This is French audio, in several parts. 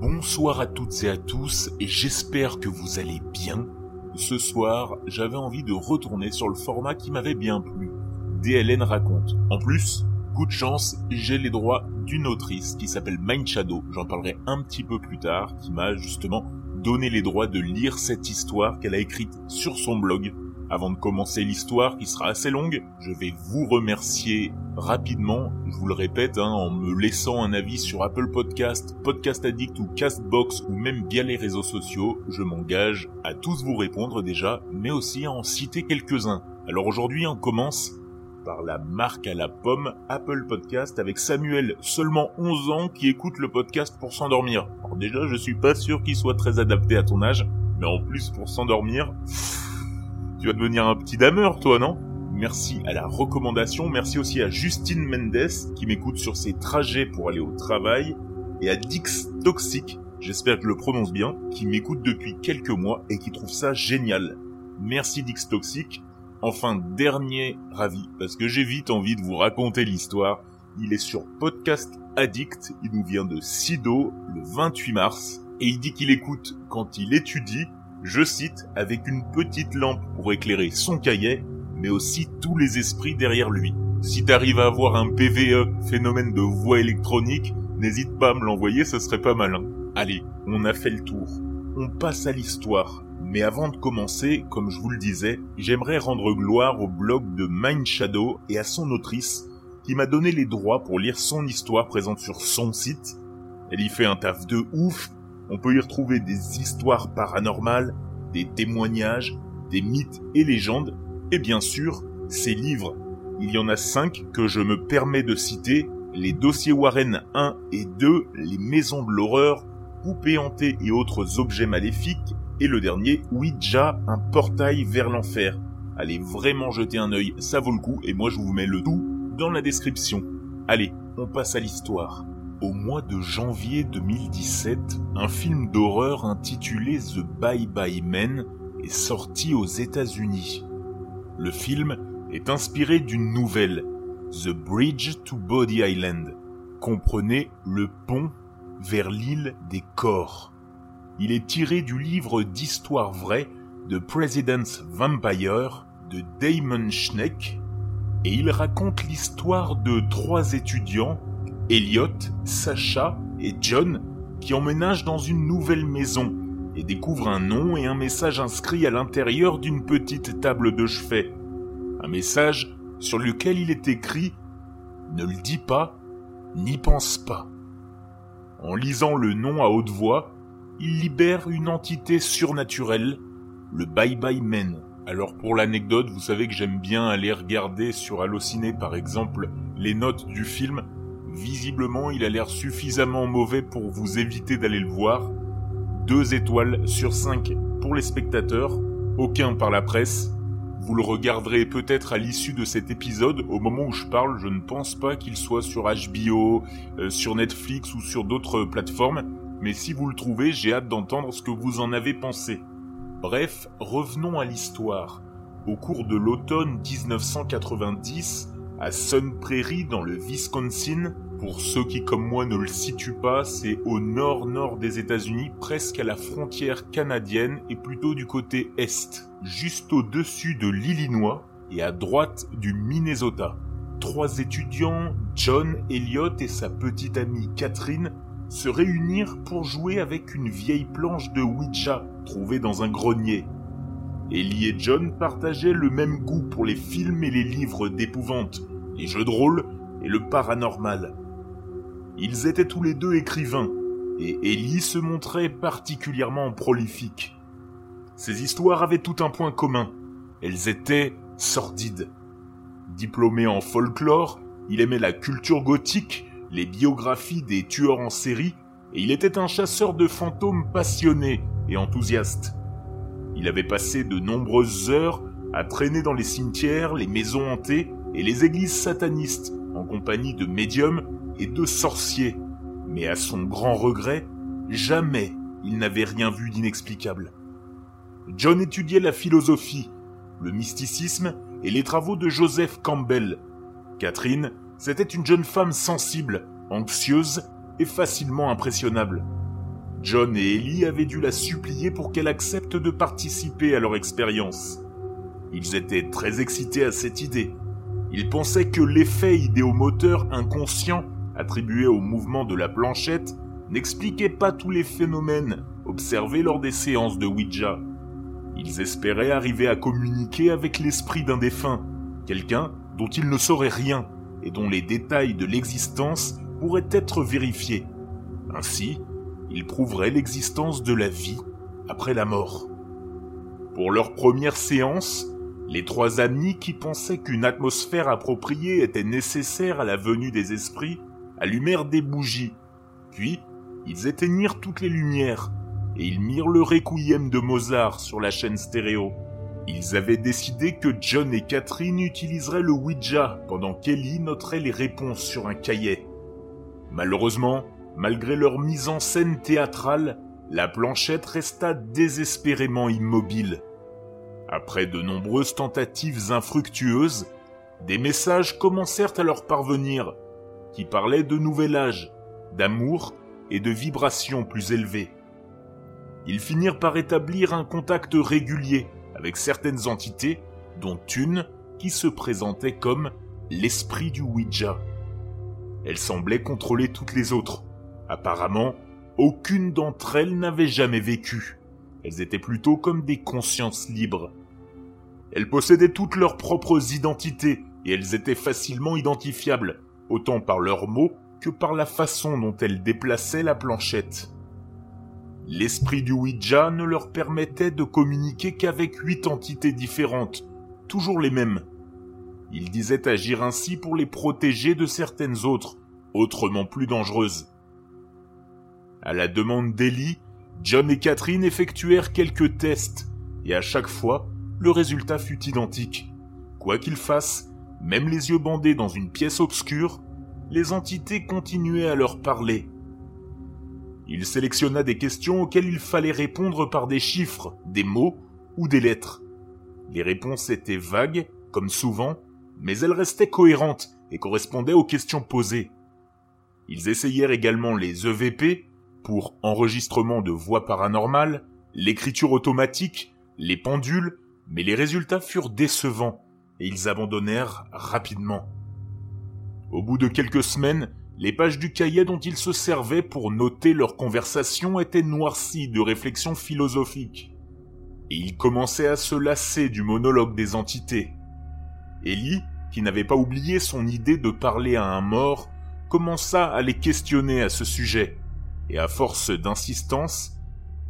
Bonsoir à toutes et à tous et j'espère que vous allez bien. Ce soir, j'avais envie de retourner sur le format qui m'avait bien plu. DLN raconte. En plus, coup de chance, j'ai les droits d'une autrice qui s'appelle Mind Shadow, j'en parlerai un petit peu plus tard, qui m'a justement donné les droits de lire cette histoire qu'elle a écrite sur son blog avant de commencer l'histoire qui sera assez longue, je vais vous remercier rapidement, je vous le répète, hein, en me laissant un avis sur Apple Podcast, Podcast Addict ou Castbox ou même via les réseaux sociaux. Je m'engage à tous vous répondre déjà, mais aussi à en citer quelques-uns. Alors aujourd'hui, on commence par la marque à la pomme Apple Podcast avec Samuel, seulement 11 ans, qui écoute le podcast pour s'endormir. Alors déjà, je suis pas sûr qu'il soit très adapté à ton âge, mais en plus pour s'endormir... Tu vas devenir un petit dameur, toi, non? Merci à la recommandation, merci aussi à Justine Mendes qui m'écoute sur ses trajets pour aller au travail, et à Dix Toxic, j'espère que je le prononce bien, qui m'écoute depuis quelques mois et qui trouve ça génial. Merci Dix Toxic. Enfin, dernier ravi, parce que j'ai vite envie de vous raconter l'histoire. Il est sur Podcast Addict, il nous vient de Sido le 28 mars, et il dit qu'il écoute quand il étudie je cite, avec une petite lampe pour éclairer son cahier, mais aussi tous les esprits derrière lui. Si t'arrives à avoir un PVE, phénomène de voix électronique, n'hésite pas à me l'envoyer, ce serait pas malin. Allez, on a fait le tour. On passe à l'histoire. Mais avant de commencer, comme je vous le disais, j'aimerais rendre gloire au blog de Mind Shadow et à son autrice, qui m'a donné les droits pour lire son histoire présente sur son site. Elle y fait un taf de ouf, on peut y retrouver des histoires paranormales, des témoignages, des mythes et légendes, et bien sûr, ses livres. Il y en a cinq que je me permets de citer, les dossiers Warren 1 et 2, les maisons de l'horreur, poupées hantées et autres objets maléfiques, et le dernier, Ouija, un portail vers l'enfer. Allez vraiment jeter un œil, ça vaut le coup, et moi je vous mets le tout dans la description. Allez, on passe à l'histoire. Au mois de janvier 2017, un film d'horreur intitulé The Bye Bye Men est sorti aux États-Unis. Le film est inspiré d'une nouvelle, The Bridge to Body Island. Comprenez le pont vers l'île des corps. Il est tiré du livre d'histoire vraie de President's Vampire de Damon Schneck et il raconte l'histoire de trois étudiants Elliot, Sacha et John qui emménagent dans une nouvelle maison et découvrent un nom et un message inscrit à l'intérieur d'une petite table de chevet. Un message sur lequel il est écrit Ne le dis pas, n'y pense pas. En lisant le nom à haute voix, il libère une entité surnaturelle, le Bye Bye Men. Alors pour l'anecdote, vous savez que j'aime bien aller regarder sur Allociné par exemple les notes du film Visiblement, il a l'air suffisamment mauvais pour vous éviter d'aller le voir. Deux étoiles sur cinq pour les spectateurs, aucun par la presse. Vous le regarderez peut-être à l'issue de cet épisode. Au moment où je parle, je ne pense pas qu'il soit sur HBO, euh, sur Netflix ou sur d'autres plateformes. Mais si vous le trouvez, j'ai hâte d'entendre ce que vous en avez pensé. Bref, revenons à l'histoire. Au cours de l'automne 1990, à Sun Prairie dans le Wisconsin, pour ceux qui comme moi ne le situent pas, c'est au nord-nord des États-Unis, presque à la frontière canadienne et plutôt du côté est, juste au-dessus de l'Illinois et à droite du Minnesota. Trois étudiants, John, Elliot et sa petite amie Catherine, se réunirent pour jouer avec une vieille planche de Ouija trouvée dans un grenier. Ellie et John partageaient le même goût pour les films et les livres d'épouvante, les jeux de rôle et le paranormal. Ils étaient tous les deux écrivains, et Ellie se montrait particulièrement prolifique. Ces histoires avaient tout un point commun. Elles étaient sordides. Diplômé en folklore, il aimait la culture gothique, les biographies des tueurs en série, et il était un chasseur de fantômes passionné et enthousiaste. Il avait passé de nombreuses heures à traîner dans les cimetières, les maisons hantées et les églises satanistes en compagnie de médiums et de sorciers, mais à son grand regret, jamais il n'avait rien vu d'inexplicable. John étudiait la philosophie, le mysticisme et les travaux de Joseph Campbell. Catherine, c'était une jeune femme sensible, anxieuse et facilement impressionnable. John et Ellie avaient dû la supplier pour qu'elle accepte de participer à leur expérience. Ils étaient très excités à cette idée. Ils pensaient que l'effet idéomoteur inconscient attribué au mouvement de la planchette n'expliquait pas tous les phénomènes observés lors des séances de Ouija. Ils espéraient arriver à communiquer avec l'esprit d'un défunt, quelqu'un dont ils ne sauraient rien et dont les détails de l'existence pourraient être vérifiés. Ainsi, ils prouveraient l'existence de la vie après la mort. Pour leur première séance, les trois amis qui pensaient qu'une atmosphère appropriée était nécessaire à la venue des esprits allumèrent des bougies, puis ils éteignirent toutes les lumières et ils mirent le requiem de Mozart sur la chaîne stéréo. Ils avaient décidé que John et Catherine utiliseraient le Ouija pendant qu'Ellie noterait les réponses sur un cahier. Malheureusement, malgré leur mise en scène théâtrale, la planchette resta désespérément immobile. Après de nombreuses tentatives infructueuses, des messages commencèrent à leur parvenir, qui parlaient de nouvel âge, d'amour et de vibrations plus élevées. Ils finirent par établir un contact régulier avec certaines entités, dont une qui se présentait comme l'esprit du Ouija. Elle semblait contrôler toutes les autres. Apparemment, aucune d'entre elles n'avait jamais vécu. Elles étaient plutôt comme des consciences libres. Elles possédaient toutes leurs propres identités et elles étaient facilement identifiables, autant par leurs mots que par la façon dont elles déplaçaient la planchette. L'esprit du Ouija ne leur permettait de communiquer qu'avec huit entités différentes, toujours les mêmes. Il disait agir ainsi pour les protéger de certaines autres, autrement plus dangereuses. À la demande d'Ellie, John et Catherine effectuèrent quelques tests, et à chaque fois, le résultat fut identique. Quoi qu'ils fassent, même les yeux bandés dans une pièce obscure, les entités continuaient à leur parler, il sélectionna des questions auxquelles il fallait répondre par des chiffres, des mots ou des lettres. Les réponses étaient vagues, comme souvent, mais elles restaient cohérentes et correspondaient aux questions posées. Ils essayèrent également les EVP, pour enregistrement de voix paranormales, l'écriture automatique, les pendules, mais les résultats furent décevants et ils abandonnèrent rapidement. Au bout de quelques semaines, les pages du cahier dont ils se servaient pour noter leurs conversations étaient noircies de réflexions philosophiques. Et ils commençaient à se lasser du monologue des entités. Ellie, qui n'avait pas oublié son idée de parler à un mort, commença à les questionner à ce sujet, et à force d'insistance,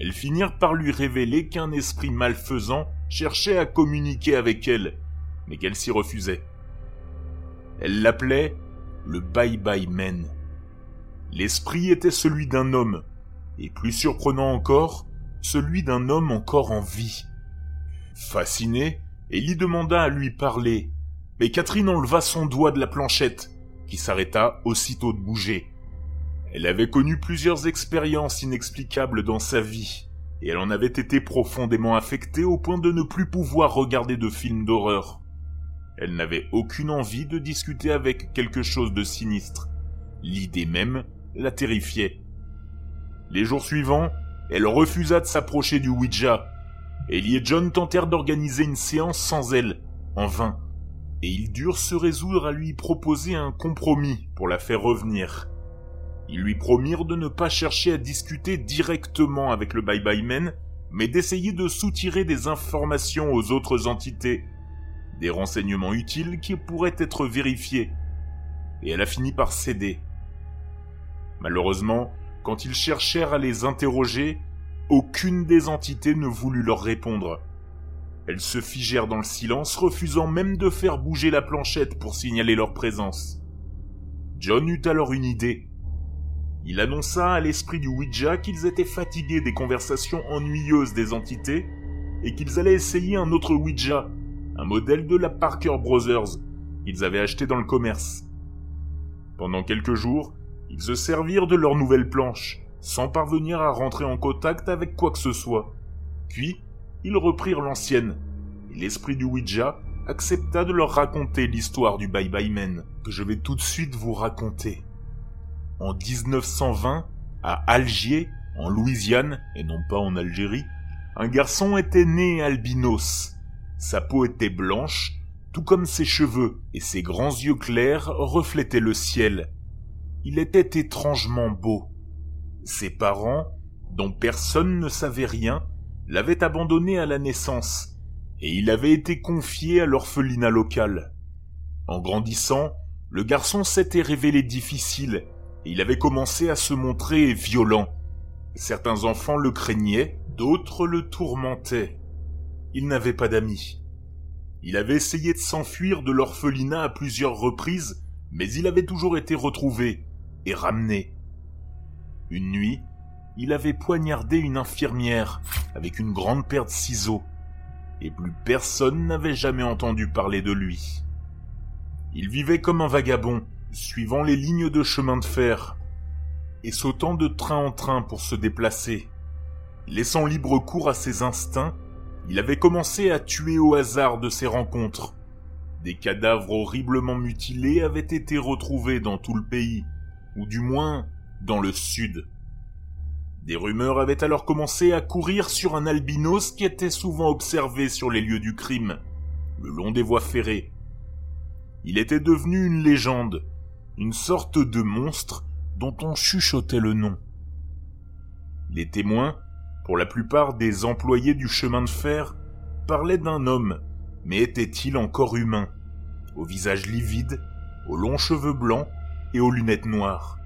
elles finirent par lui révéler qu'un esprit malfaisant cherchait à communiquer avec elle, mais qu'elle s'y refusait. Elle l'appelait le Bye Bye Men. L'esprit était celui d'un homme, et plus surprenant encore, celui d'un homme encore en vie. Fasciné, Ellie demanda à lui parler, mais Catherine enleva son doigt de la planchette, qui s'arrêta aussitôt de bouger. Elle avait connu plusieurs expériences inexplicables dans sa vie, et elle en avait été profondément affectée au point de ne plus pouvoir regarder de films d'horreur. Elle n'avait aucune envie de discuter avec quelque chose de sinistre. L'idée même la terrifiait. Les jours suivants, elle refusa de s'approcher du Ouija. Ellie et John tentèrent d'organiser une séance sans elle, en vain, et ils durent se résoudre à lui proposer un compromis pour la faire revenir. Ils lui promirent de ne pas chercher à discuter directement avec le Bye Bye Man, mais d'essayer de soutirer des informations aux autres entités des renseignements utiles qui pourraient être vérifiés, et elle a fini par céder. Malheureusement, quand ils cherchèrent à les interroger, aucune des entités ne voulut leur répondre. Elles se figèrent dans le silence, refusant même de faire bouger la planchette pour signaler leur présence. John eut alors une idée. Il annonça à l'esprit du Ouija qu'ils étaient fatigués des conversations ennuyeuses des entités et qu'ils allaient essayer un autre Ouija un modèle de la Parker Brothers qu'ils avaient acheté dans le commerce. Pendant quelques jours, ils se servirent de leur nouvelle planche, sans parvenir à rentrer en contact avec quoi que ce soit. Puis, ils reprirent l'ancienne, et l'esprit du Ouija accepta de leur raconter l'histoire du Bye Bye Man, que je vais tout de suite vous raconter. En 1920, à Algiers, en Louisiane, et non pas en Algérie, un garçon était né albinos. Sa peau était blanche, tout comme ses cheveux, et ses grands yeux clairs reflétaient le ciel. Il était étrangement beau. Ses parents, dont personne ne savait rien, l'avaient abandonné à la naissance, et il avait été confié à l'orphelinat local. En grandissant, le garçon s'était révélé difficile, il avait commencé à se montrer violent. Certains enfants le craignaient, d'autres le tourmentaient. Il n'avait pas d'amis. Il avait essayé de s'enfuir de l'orphelinat à plusieurs reprises, mais il avait toujours été retrouvé et ramené. Une nuit, il avait poignardé une infirmière avec une grande paire de ciseaux, et plus personne n'avait jamais entendu parler de lui. Il vivait comme un vagabond, suivant les lignes de chemin de fer, et sautant de train en train pour se déplacer. Laissant libre cours à ses instincts, il avait commencé à tuer au hasard de ses rencontres. Des cadavres horriblement mutilés avaient été retrouvés dans tout le pays, ou du moins dans le sud. Des rumeurs avaient alors commencé à courir sur un albinos qui était souvent observé sur les lieux du crime, le long des voies ferrées. Il était devenu une légende, une sorte de monstre dont on chuchotait le nom. Les témoins, pour la plupart des employés du chemin de fer, parlaient d'un homme, mais était-il encore humain, au visage livide, aux longs cheveux blancs et aux lunettes noires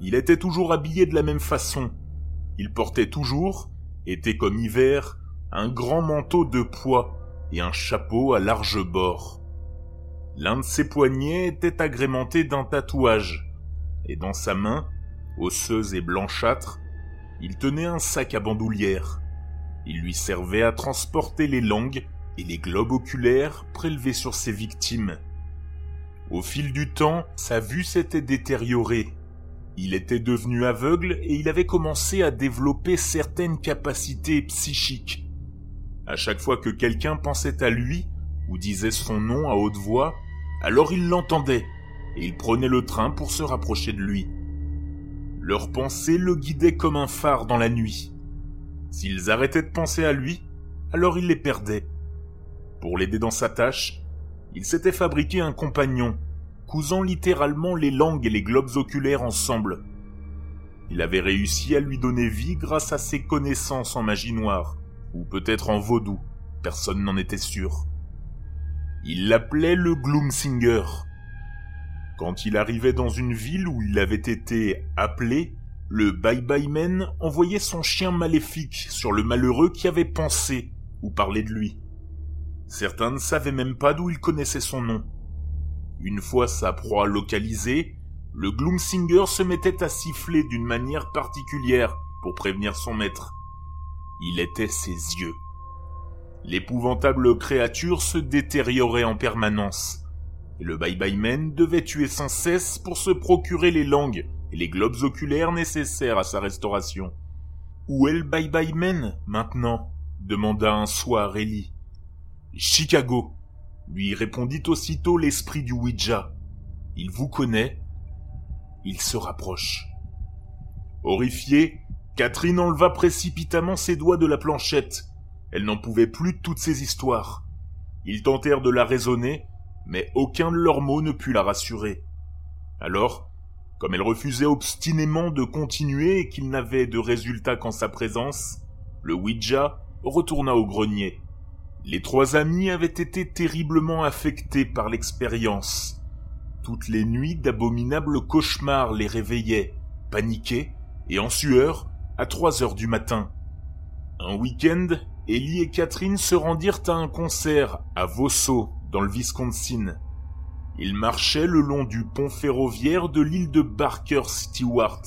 Il était toujours habillé de la même façon. Il portait toujours, été comme hiver, un grand manteau de poids et un chapeau à large bord. L'un de ses poignets était agrémenté d'un tatouage, et dans sa main, osseuse et blanchâtre, il tenait un sac à bandoulière. Il lui servait à transporter les langues et les globes oculaires prélevés sur ses victimes. Au fil du temps, sa vue s'était détériorée. Il était devenu aveugle et il avait commencé à développer certaines capacités psychiques. À chaque fois que quelqu'un pensait à lui ou disait son nom à haute voix, alors il l'entendait et il prenait le train pour se rapprocher de lui. Leurs pensées le guidaient comme un phare dans la nuit. S'ils arrêtaient de penser à lui, alors il les perdait. Pour l'aider dans sa tâche, il s'était fabriqué un compagnon, cousant littéralement les langues et les globes oculaires ensemble. Il avait réussi à lui donner vie grâce à ses connaissances en magie noire, ou peut-être en vaudou, personne n'en était sûr. Il l'appelait le Gloomsinger, quand il arrivait dans une ville où il avait été appelé, le Bye Bye Man envoyait son chien maléfique sur le malheureux qui avait pensé ou parlé de lui. Certains ne savaient même pas d'où il connaissait son nom. Une fois sa proie localisée, le Gloomsinger se mettait à siffler d'une manière particulière pour prévenir son maître. Il était ses yeux. L'épouvantable créature se détériorait en permanence et le Bye Bye Man devait tuer sans cesse pour se procurer les langues et les globes oculaires nécessaires à sa restauration. Où est le Bye Bye Man maintenant? demanda un soir Ellie. Chicago, lui répondit aussitôt l'esprit du Ouija. Il vous connaît. Il se rapproche. Horrifiée, Catherine enleva précipitamment ses doigts de la planchette. Elle n'en pouvait plus de toutes ces histoires. Ils tentèrent de la raisonner, mais aucun de leurs mots ne put la rassurer. Alors, comme elle refusait obstinément de continuer et qu'il n'avait de résultat qu'en sa présence, le Ouija retourna au grenier. Les trois amis avaient été terriblement affectés par l'expérience. Toutes les nuits d'abominables cauchemars les réveillaient, paniqués et en sueur, à trois heures du matin. Un week-end, Ellie et Catherine se rendirent à un concert à Vosso, dans le Wisconsin. Il marchait le long du pont ferroviaire de l'île de Barker Stewart,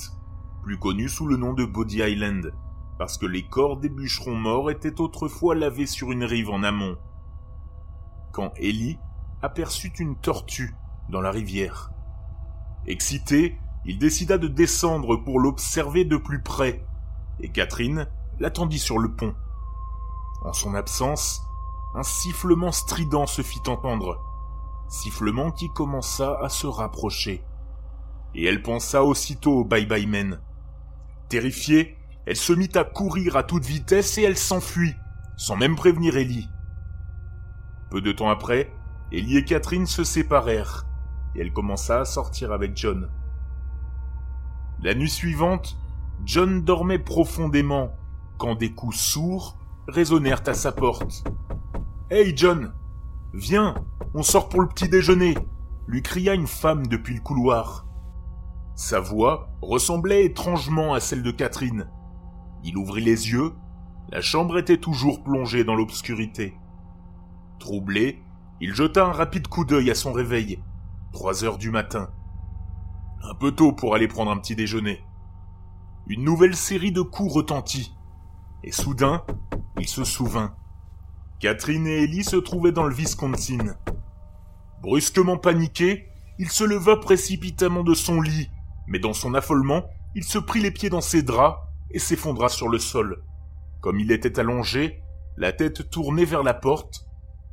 plus connu sous le nom de Body Island, parce que les corps des bûcherons morts étaient autrefois lavés sur une rive en amont. Quand Ellie aperçut une tortue dans la rivière. Excité, il décida de descendre pour l'observer de plus près, et Catherine l'attendit sur le pont. En son absence, un sifflement strident se fit entendre, sifflement qui commença à se rapprocher. Et elle pensa aussitôt au Bye Bye Men. Terrifiée, elle se mit à courir à toute vitesse et elle s'enfuit, sans même prévenir Ellie. Peu de temps après, Ellie et Catherine se séparèrent, et elle commença à sortir avec John. La nuit suivante, John dormait profondément quand des coups sourds résonnèrent à sa porte. Hey John, viens, on sort pour le petit déjeuner, lui cria une femme depuis le couloir. Sa voix ressemblait étrangement à celle de Catherine. Il ouvrit les yeux, la chambre était toujours plongée dans l'obscurité. Troublé, il jeta un rapide coup d'œil à son réveil. Trois heures du matin. Un peu tôt pour aller prendre un petit déjeuner. Une nouvelle série de coups retentit. Et soudain, il se souvint. Catherine et Ellie se trouvaient dans le Wisconsin. Brusquement paniqué, il se leva précipitamment de son lit, mais dans son affolement, il se prit les pieds dans ses draps et s'effondra sur le sol. Comme il était allongé, la tête tournée vers la porte,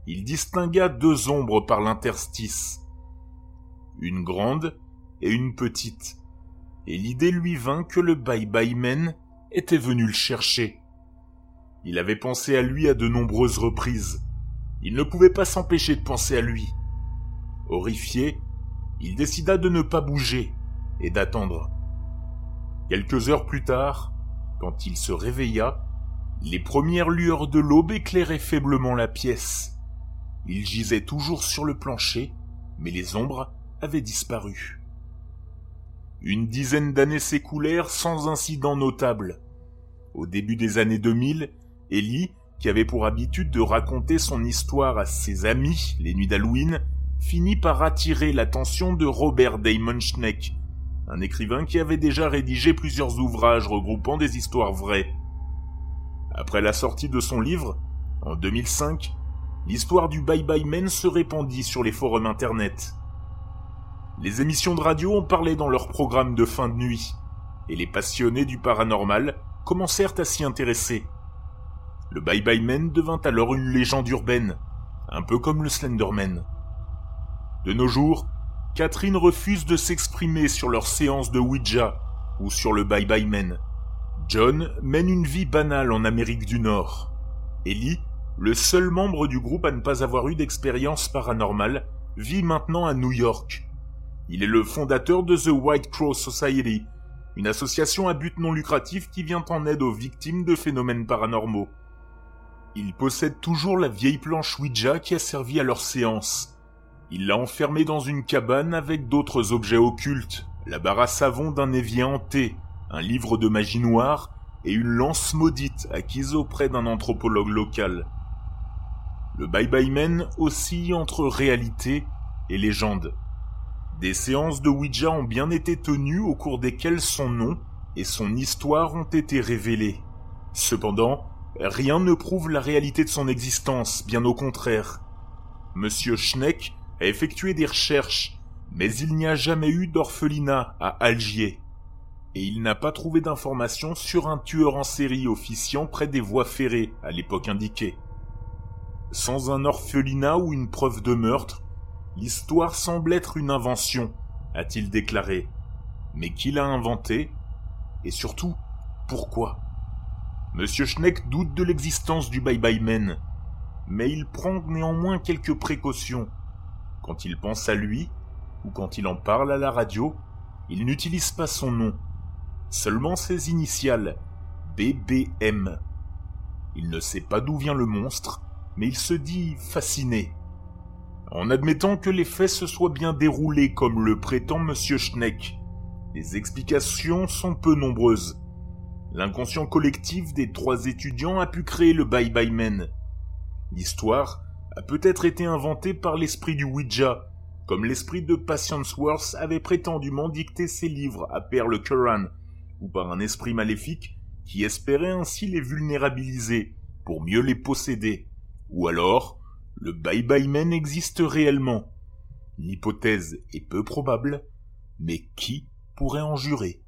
il distingua deux ombres par l'interstice. Une grande et une petite. Et l'idée lui vint que le Bye Bye Man était venu le chercher. Il avait pensé à lui à de nombreuses reprises. Il ne pouvait pas s'empêcher de penser à lui. Horrifié, il décida de ne pas bouger et d'attendre. Quelques heures plus tard, quand il se réveilla, les premières lueurs de l'aube éclairaient faiblement la pièce. Il gisait toujours sur le plancher, mais les ombres avaient disparu. Une dizaine d'années s'écoulèrent sans incident notable. Au début des années 2000, Ellie, qui avait pour habitude de raconter son histoire à ses amis les nuits d'Halloween, finit par attirer l'attention de Robert Damon Schneck, un écrivain qui avait déjà rédigé plusieurs ouvrages regroupant des histoires vraies. Après la sortie de son livre, en 2005, l'histoire du Bye Bye Men se répandit sur les forums internet. Les émissions de radio en parlaient dans leurs programmes de fin de nuit, et les passionnés du paranormal commencèrent à s'y intéresser. Le Bye Bye Man devint alors une légende urbaine, un peu comme le Slenderman. De nos jours, Catherine refuse de s'exprimer sur leurs séances de Ouija ou sur le Bye Bye Men. John mène une vie banale en Amérique du Nord. Ellie, le seul membre du groupe à ne pas avoir eu d'expérience paranormale, vit maintenant à New York. Il est le fondateur de The White Cross Society, une association à but non lucratif qui vient en aide aux victimes de phénomènes paranormaux. Il possède toujours la vieille planche Ouija qui a servi à leurs séances. Il l'a enfermé dans une cabane avec d'autres objets occultes, la barre à savon d'un évier hanté, un livre de magie noire et une lance maudite acquise auprès d'un anthropologue local. Le Bye Bye Man oscille entre réalité et légende. Des séances de Ouija ont bien été tenues au cours desquelles son nom et son histoire ont été révélés. Cependant, rien ne prouve la réalité de son existence, bien au contraire. Monsieur Schneck a effectué des recherches, mais il n'y a jamais eu d'orphelinat à Algiers. Et il n'a pas trouvé d'informations sur un tueur en série officiant près des voies ferrées à l'époque indiquée. Sans un orphelinat ou une preuve de meurtre, l'histoire semble être une invention, a-t-il déclaré. Mais qui l'a inventé? Et surtout, pourquoi? Monsieur Schneck doute de l'existence du Bye Bye Men, mais il prend néanmoins quelques précautions quand il pense à lui, ou quand il en parle à la radio, il n'utilise pas son nom, seulement ses initiales, BBM. Il ne sait pas d'où vient le monstre, mais il se dit fasciné. En admettant que les faits se soient bien déroulés comme le prétend Monsieur Schneck, les explications sont peu nombreuses. L'inconscient collectif des trois étudiants a pu créer le Bye Bye Men. L'histoire a peut-être été inventé par l'esprit du Ouija, comme l'esprit de Patience Worth avait prétendument dicté ses livres à Père le Curran, ou par un esprit maléfique qui espérait ainsi les vulnérabiliser pour mieux les posséder. Ou alors, le Bye Bye Man existe réellement. L'hypothèse est peu probable, mais qui pourrait en jurer?